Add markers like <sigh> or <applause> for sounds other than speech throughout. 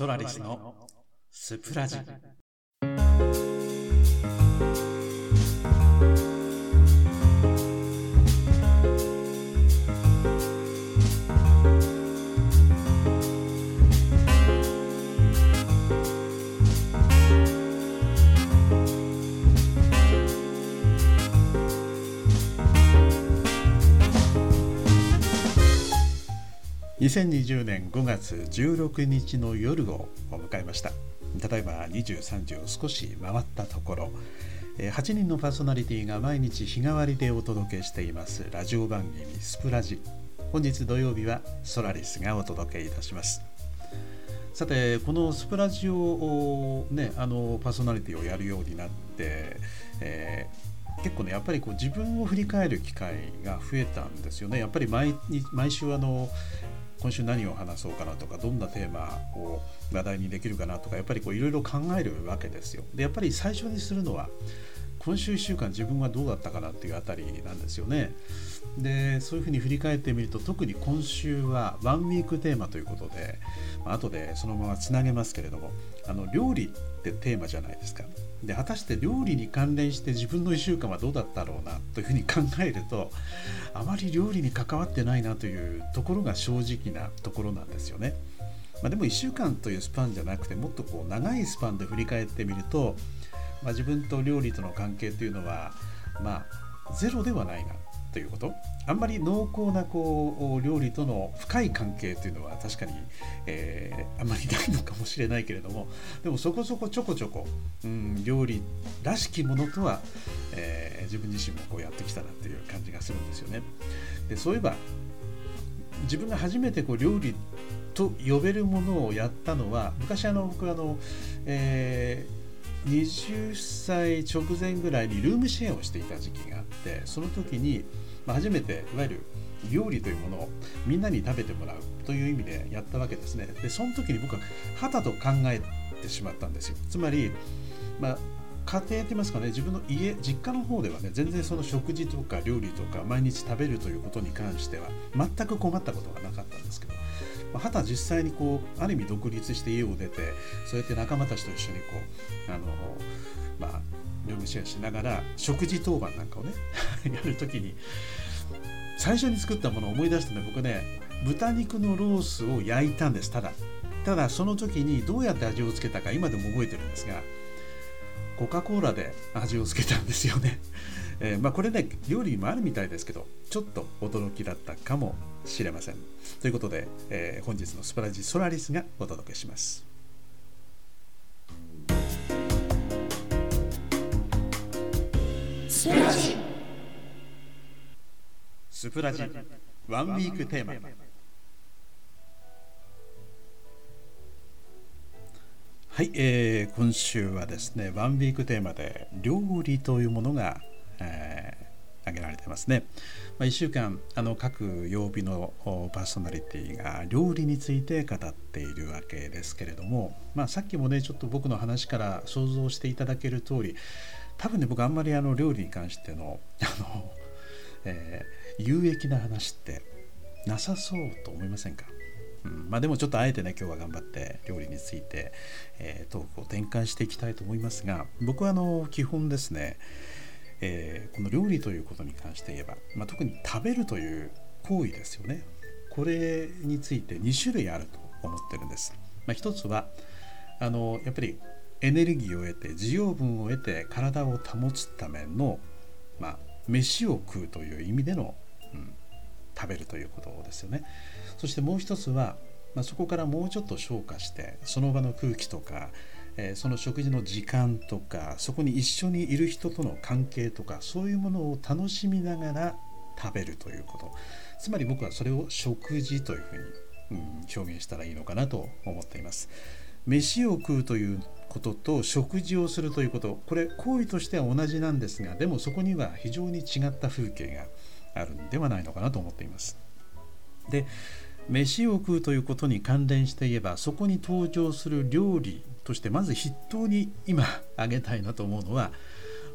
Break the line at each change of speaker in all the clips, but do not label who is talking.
ソラリスのスプラジ。2020年5月16日の夜を迎えました。例えば23時を少し回ったところ8人のパーソナリティが毎日日替わりでお届けしています。ラジオ番組スプラジ。本日土曜日はソラリスがお届けいたします。さてこのスプラジオをねあのパーソナリティをやるようになって、えー、結構ねやっぱりこう自分を振り返る機会が増えたんですよね。やっぱり毎毎週あの今週何を話そうかなとかどんなテーマを話題にできるかなとかやっぱりいろいろ考えるわけですよ。でやっぱり最初にするのは今週1週間自分はどうだったかなっていうあたりなんですよね。でそういうふうに振り返ってみると特に今週はワンウィークテーマということで、まあ、後でそのままつなげますけれどもあの料理ってテーマじゃないですか。で果たして料理に関連して自分の1週間はどうだったろうなというふうに考えるとあまり料理に関わってないなというところが正直なところなんですよね。まあ、でも1週間というスパンじゃなくてもっとこう長いスパンで振り返ってみると、まあ、自分と料理との関係というのはまあゼロではないなということあんまり濃厚なこう料理との深い関係というのは確かに、えー、あんまりないのかもしれないけれどもでもそこそこちょこちょこ、うん、料理らしきものとは、えー、自分自身もこうやってきたなっていう感じがするんですよね。でそういえば自分が初めてこう料理と呼べるものをやったのは昔あの僕あの、えー20歳直前ぐらいにルームシェアをしていた時期があってその時に、ま、初めていわゆる料理というものをみんなに食べてもらうという意味でやったわけですね。でその時に僕は肌と考えてしまったんですよ。つまり、まあ、家庭って言いますかね自分の家実家の方ではね全然その食事とか料理とか毎日食べるということに関しては全く困ったことがなかったんですけどまあ、実際にこうある意味独立して家を出てそうやって仲間たちと一緒にこうあのまあルームシェアしながら食事当番なんかをね <laughs> やるときに最初に作ったものを思い出したので僕ね豚肉のロースを焼いたんですただ。ただその時にどうやって味をつけたか今でも覚えてるんですがコカ・コーラで味をつけたんですよね。えー、まあ、これね料理にもあるみたいですけどちょっと驚きだったかもしれません。ということで、えー、本日のスパラジソラリスがお届けします。スプラジ。スプラジ。ワンウィークテーマ。はい、えー、今週はですねワンウィークテーマで料理というものがえー、挙げられてますね。まあ、1週間あの各曜日のパーソナリティが料理について語っているわけですけれども、まあ、さっきもねちょっと僕の話から想像していただける通り多分ね僕あんまりあの料理に関してのあの、<laughs> えー、有益な話ってなさそうと思いませんか？うん、まあでもちょっとあえてね今日は頑張って料理について、えー、トークを展開していきたいと思いますが僕はあの基本ですねえー、この料理ということに関して言えば、まあ、特に食べるという行為ですよね。これについて2種類あると思ってるんです、まあ、一つはあのやっぱりエネルギーを得て需要分を得て体を保つための、まあ、飯を食うという意味での、うん、食べるということですよね。そしてもう一つは、まあ、そこからもうちょっと消化してその場の空気とかえその食事の時間とかそこに一緒にいる人との関係とかそういうものを楽しみながら食べるということ。つまり僕はそれを食事というふうに、うん、表現したらいいのかなと思っています。飯を食うということと食事をするということ。これ行為としては同じなんですがでもそこには非常に違った風景があるんではないのかなと思っています。で飯を食うということに関連して言えばそこに登場する料理としてまず筆頭に今挙げたいなと思うのは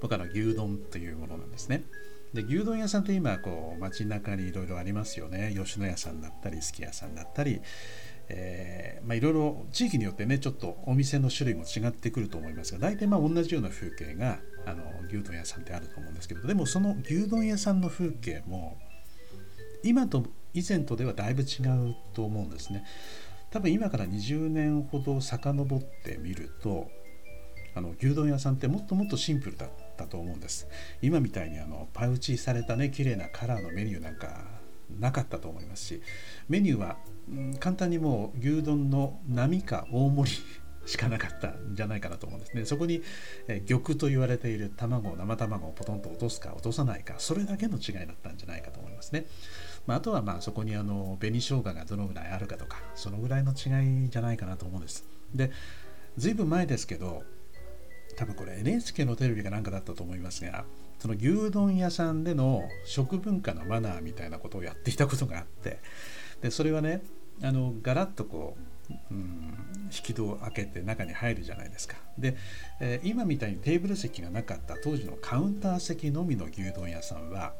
僕の牛丼というものなんですね。で牛丼屋さんって今こう街中にいろいろありますよね吉野家さんだったりすき家さんだったり、えまあ、いろいろ地域によってねちょっとお店の種類も違ってくると思いますが大体まあ同じような風景があの牛丼屋さんってあると思うんですけどでもその牛丼屋さんの風景も今と以前とではだいぶ違うと思うんですね多分今から20年ほど遡ってみるとあの牛丼屋さんってもっともっとシンプルだったと思うんです今みたいにあのパウチされたね綺麗なカラーのメニューなんかなかったと思いますしメニューは、うん、簡単にもう牛丼の並か大盛り <laughs> しかなかったんじゃないかなと思うんですね。そこに、え玉と言われている卵、生卵をポトンと落とすか落とさないか、それだけの違いだったんじゃないかと思いますね。まあ、あとはまあそこにあの紅生姜がどのぐらいあるかとか、そのぐらいの違いじゃないかなと思うんです。で、ずいぶん前ですけど、多分これ NHK のテレビかなんかだったと思いますが、その牛丼屋さんでの食文化のマナーみたいなことをやっていたことがあって、でそれはね、あのガラッとこううん、引き戸を開けて中に入るじゃないですかで、えー、今みたいにテーブル席がなかった当時のカウンター席のみの牛丼屋さんは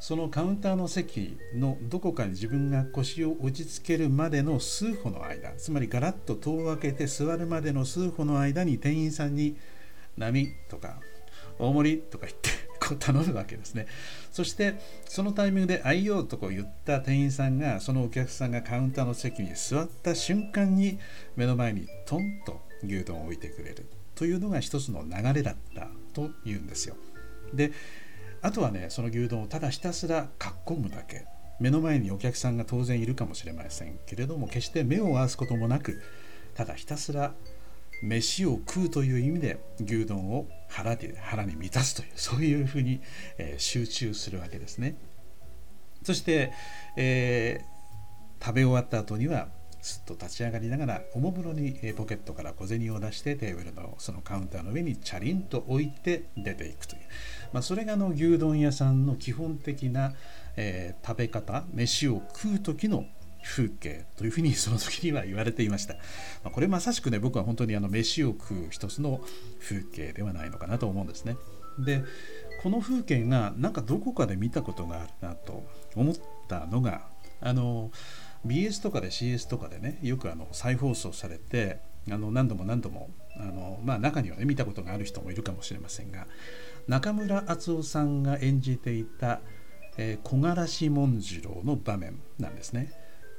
そのカウンターの席のどこかに自分が腰を落ち着けるまでの数歩の間つまりガラッと戸を開けて座るまでの数歩の間に店員さんに「波」とか「大盛り」とか言って <laughs> こう頼むわけですね。そしてそのタイミングで「愛用」とこう言った店員さんがそのお客さんがカウンターの席に座った瞬間に目の前にトンと牛丼を置いてくれるというのが一つの流れだったというんですよ。であとはねその牛丼をただひたすらかっこむだけ。目の前にお客さんが当然いるかもしれませんけれども決して目を合わすこともなくただひたすら飯を食うという意味で牛丼を腹で腹に満たすというそういうふうに、えー、集中するわけですね。そして、えー、食べ終わった後にはすっと立ち上がりながらおもむろにポケットから小銭を出してテーブルのそのカウンターの上にチャリンと置いて出ていくという、まあ、それがの牛丼屋さんの基本的な、えー、食べ方飯を食う時の風景というふうにその時には言われていました。<laughs> まあ、これまさしくね僕は本当にあの飯を食う一つの風景ではないのかなと思うんですね。でこの風景がなんかどこかで見たことがあるなと思ったのがあの BS とかで CS とかでねよくあの再放送されてあの何度も何度もあの、まあ、中にはね見たことがある人もいるかもしれませんが中村敦夫さんが演じていたえー、木枯らし紋次郎の場面なんですね。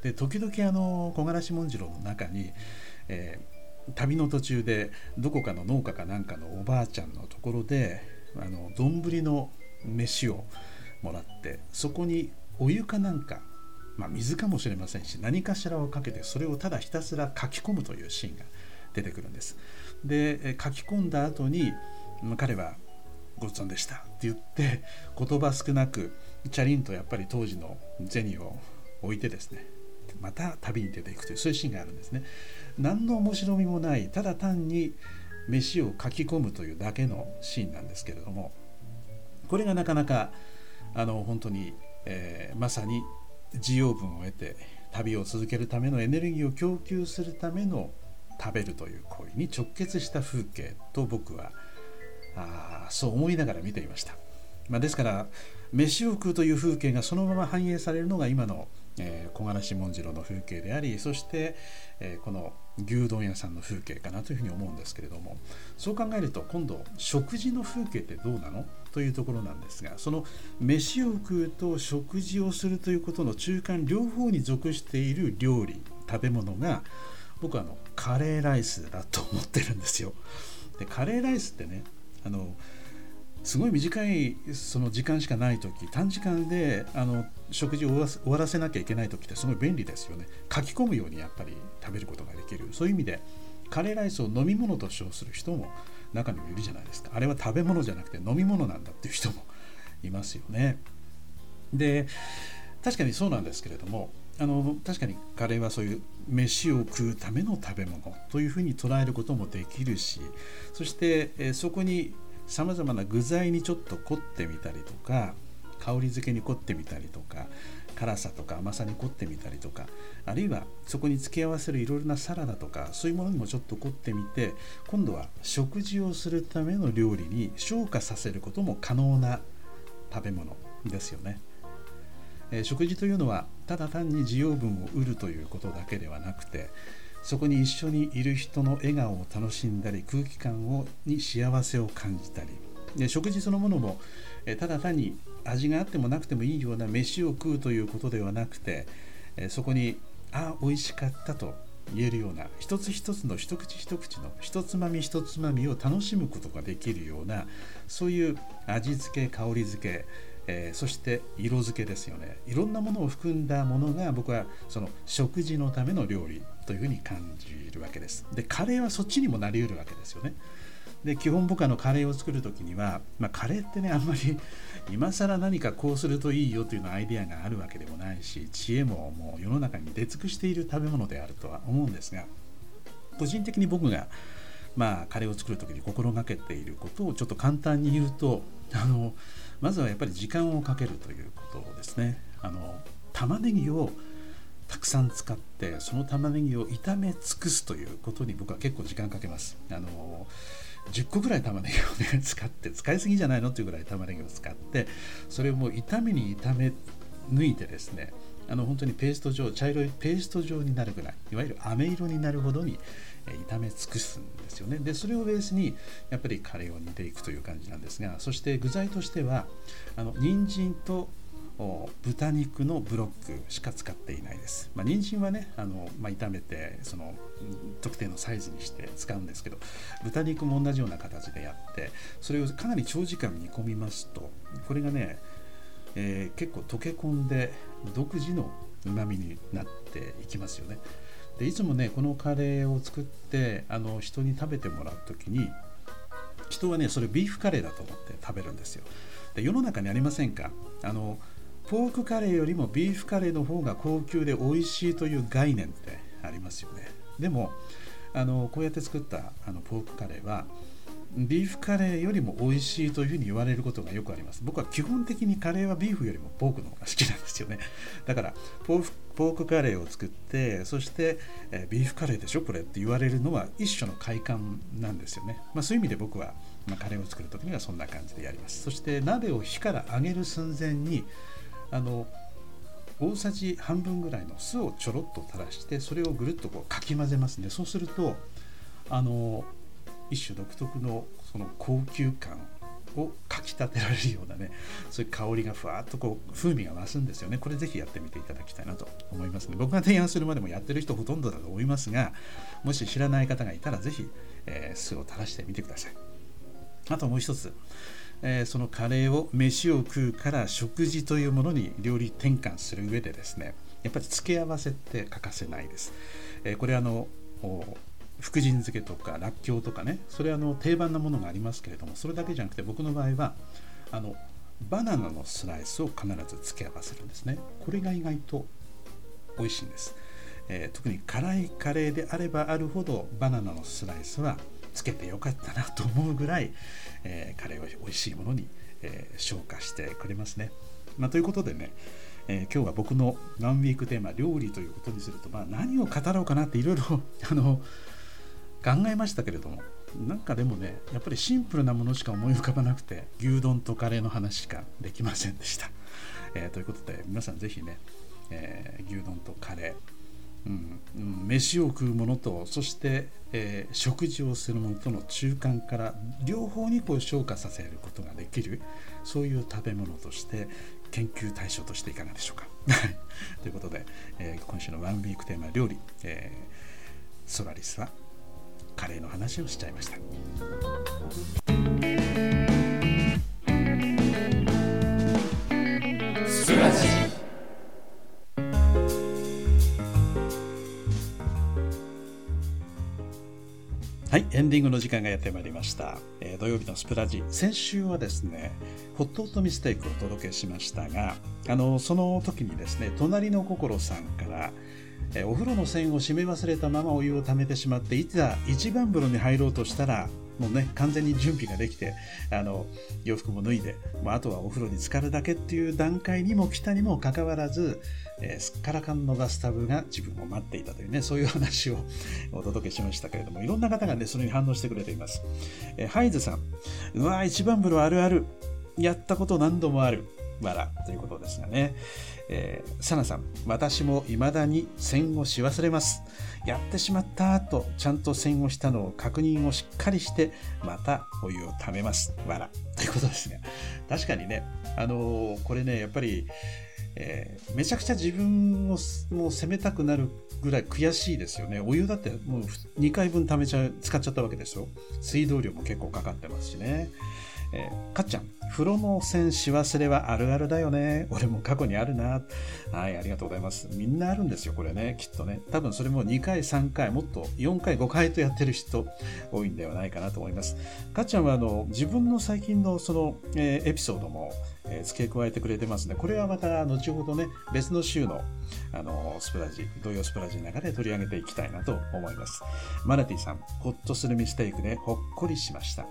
で時々あの木枯らし紋次郎の中に、えー、旅の途中でどこかの農家かなんかのおばあちゃんのところであの丼の飯をもらってそこにお湯かなんか、まあ、水かもしれませんし何かしらをかけてそれをただひたすら書き込むというシーンが出てくるんです。で書き込んだ後に彼は「ごちそうでした」って言って言葉少なくチャリンとやっぱり当時の銭を置いてですねまた旅に出ていくというそういうシーンがあるんですね何の面白みもないただ単に飯を書き込むというだけのシーンなんですけれどもこれがなかなかあの本当に、えー、まさに需要分を得て旅を続けるためのエネルギーを供給するための食べるという行為に直結した風景と僕はあそう思いながら見ていました、まあ、ですから飯を食うという風景がそのまま反映されるのが今のえー、小柄門次郎の風景でありそして、えー、この牛丼屋さんの風景かなというふうに思うんですけれどもそう考えると今度食事の風景ってどうなの？というところなんですがその飯を食うと食事をするということの中間両方に属している料理食べ物が僕はあのカレーライスだと思ってるんですよ。でカレーライスってねあのすごい短いその時間しかない時短時間であの食事を終わらせなきゃいけない時ってすごい便利ですよね書き込むようにやっぱり食べることができるそういう意味でカレーライスを飲み物と称する人も中にもいるじゃないですか。あれは食べ物じゃなくて飲み物なんだっていう人もいますよね。で確かにそうなんですけれどもあの確かにカレーはそういう飯を食うための食べ物というふうに捉えることもできるしそして、えそこにさまざまな具材にちょっと凝ってみたりとか香り付けに凝ってみたりとか辛さとか甘さに凝ってみたりとかあるいはそこに付け合わせるいろいろなサラダとかそういうものにもちょっと凝ってみて今度は食事をするための料理に昇華させることも可能な食べ物ですよね。えー、食事というのはただ単に需要分を売るということだけではなくてそこに一緒にいる人の笑顔を楽しんだり空気感をに幸せを感じたりで食事そのものもただ単に味があってもなくてもいいような飯を食うということではなくてそこにあ美味しかったと言えるような一つ一つの一口一口の一つまみ一つまみを楽しむことができるようなそういう味付け香り付けえー、そして色付けですよね。いろんなものを含んだものが僕はその食事のための料理というふうに感じるわけです。でカレーはそっちにもなりうるわけですよね。で基本僕はのカレーを作る時には、まあ、カレーってねあんまり <laughs> 今更何かこうするといいよというのアイデアがあるわけでもないし知恵ももう世の中に出尽くしている食べ物であるとは思うんですが個人的に僕がまあカレーを作る時に心がけていることをちょっと簡単に言うとあのまずはやっぱり時間をかけるということですね。あの玉ねぎをたくさん使ってその玉ねぎを炒め尽くすということに僕は結構時間かけます。あの10個ぐらい玉ねぎをね使って使いすぎじゃないの？っていうぐらい玉ねぎを使ってそれをもう炒めに炒め抜いてですねあの本当にペースト状茶色いペースト状になるぐらいいわゆる飴色になるほどに炒め尽くすんですよね。でそれをベースにやっぱりカレーを煮ていくという感じなんですがそして具材としてはあの人参と豚肉のブロックしか使っていないです。まあ、人参はねあの、まあ、炒めてその特定のサイズにして使うんですけど豚肉も同じような形でやってそれをかなり長時間煮込みますとこれがね、えー、結構溶け込んで独自のうまみになっていきますよね。でいつもねこのカレーを作ってあの人に食べてもらう時に人はねそれビーフカレーだと思って食べるんですよで世の中にありませんか？あのポークカレーよりもビーフカレーの方が高級で美味しいという概念ってありますよね。でもあのこうやって作ったあのポークカレーはビーフカレーよりも美味しいというふうに言われることがよくあります。僕は基本的にカレーはビーフよりもポークの方が好きなんですよね。だからポークカレーを作ってそして、えビーフカレーでしょ？これって言われるのは一種の快感なんですよね、まあ、そういう意味で僕は、まあ、カレーを作る時にはそんな感じでやります。そして鍋を火から上げる寸前にあの大さじ半分ぐらいの酢をちょろっと垂らしてそれをぐるっとこうかき混ぜますね。そうするとあの一種独特のその高級感をかきたてられるようなねそういう香りがふわっとこう風味が増すんですよね。これぜひやってみていただきたいなと思いますね。僕が提案するまでもやってる人ほとんどだと思いますがもし知らない方がいたらぜひ、えー、酢を垂らしてみてください。あともう一つ。えー、そのカレーを飯を食うから食事というものに料理転換する上でですねやっぱり付け合わせって欠かせないです、えー、これあの福神漬けとからっきょうとかねそれあの定番なものがありますけれどもそれだけじゃなくて僕の場合はあのバナナのスライスを必ず付け合わせるんですね。これが意外と美味しいんです、えー、特に辛いカレーであればあるほどバナナのスライスはつけてよかったなと思うぐらい、えー、カレーを美味しいものに、えー、消化してくれますね、まあ、ということでねえー、今日は僕のワンウィークテーマ料理ということにすると、まあ、何を語ろうかなっていろいろ <laughs> あの考えましたけれどもなんかでもねやっぱりシンプルなものしか思い浮かばなくて牛丼とカレーの話しかできませんでした。えー、ということで皆さん是非ね、えー、牛丼とカレーうん、飯を食うものとそして、えー、食事をするものとの中間から両方にこう消化させることができるそういう食べ物として研究対象としていかがでしょうか。ということで、えー、今週のワンウィークテーマ料理、えー、ソラリスはカレーの話をしちゃいました。エンディングの時間がやってまいりました。えー、土曜日のスプラジ。先週はですね、ホットホットミステイクをお届けしましたが、あの、その時にですね、隣の心さんから、えお風呂の栓を閉め忘れたままお湯を溜めてしまっていざ一番風呂に入ろうとしたらもうね完全に準備ができてあの洋服も脱いでもうあとはお風呂に浸かるだけっていう段階にも来たにもかかわらず、えー、すっからかんのバスタブが自分を待っていたというねそういう話をお届けしましたけれどもいろんな方がねそれに反応してくれています、えー、ハイズさんうわ一番風呂あるあるやったこと何度もあるわらということですがね。えー、サナさん、私も未だに線をし忘れます。やってしまったと、ちゃんと線をしたのを確認をしっかりして、またお湯をためます。わら。ということですが、確かにね、あのー、これね、やっぱり、えー、めちゃくちゃ自分をもう責めたくなるぐらい悔しいですよね。お湯だってもう2回分貯めちゃう使っちゃったわけですよ。水道量も結構かかってますしね。えー、かっちゃん、風呂の線し忘れはあるあるだよね。俺も過去にあるな。はい、ありがとうございます。みんなあるんですよ、これね、きっとね。多分それも2回、3回、もっと4回、5回とやってる人多いんではないかなと思います。かっちゃんはあの自分の最近のその、えー、エピソードも、えー、付け加えてくれてますね。これはまた後ほどね、別の週のあのスプラジ、同様スプラジの中で取り上げていきたいなと思います。マナティさん、ほっとするミステイクでほっこりしました。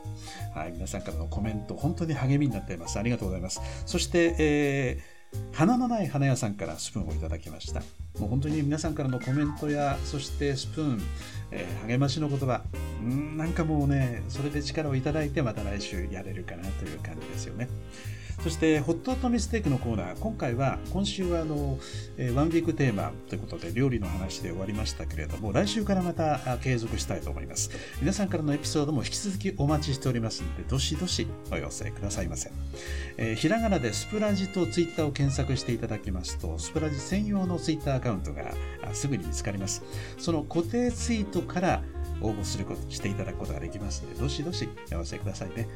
はい、皆さんからのコメント、本当に励みになっています。ありがとうございます。そして、えー花のない花屋さんからスプーンをいただきました。もう本当に皆さんからのコメントや、そしてスプーン、えー、励ましの言葉、んなんかもうね、それで力をいただいてまた来週やれるかなという感じですよね。そして、ホットトミステークのコーナー、今回は、今週はあの、えー、ワンウィークテーマということで、料理の話で終わりましたけれども、来週からまた継続したいと思います。皆さんからのエピソードも引き続きお待ちしておりますので、どしどしお寄せくださいませ。えー、ひらがなでスプラジとツイッターを検索していただきますと、スプラジ専用のツイッターアカウントがすぐに見つかります。その固定ツイートから応募すること、していただくことができますので、どしどしお寄せくださいね。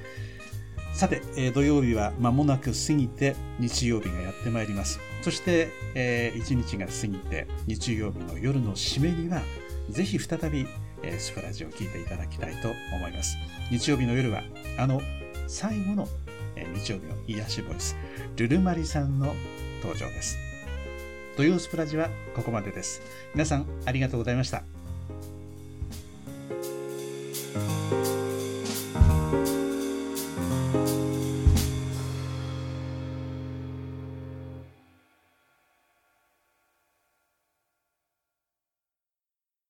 さて、えー、土曜日は間もなく過ぎて日曜日がやってまいります。そして、えー、一日が過ぎて日曜日の夜の締めには、ぜひ再び、えー、スプラジを聴いていただきたいと思います。日曜日の夜は、あの最後の、えー、日曜日の癒しボイス、ルルマリさんの登場です。土曜スプラジはここまでです。皆さんありがとうございました。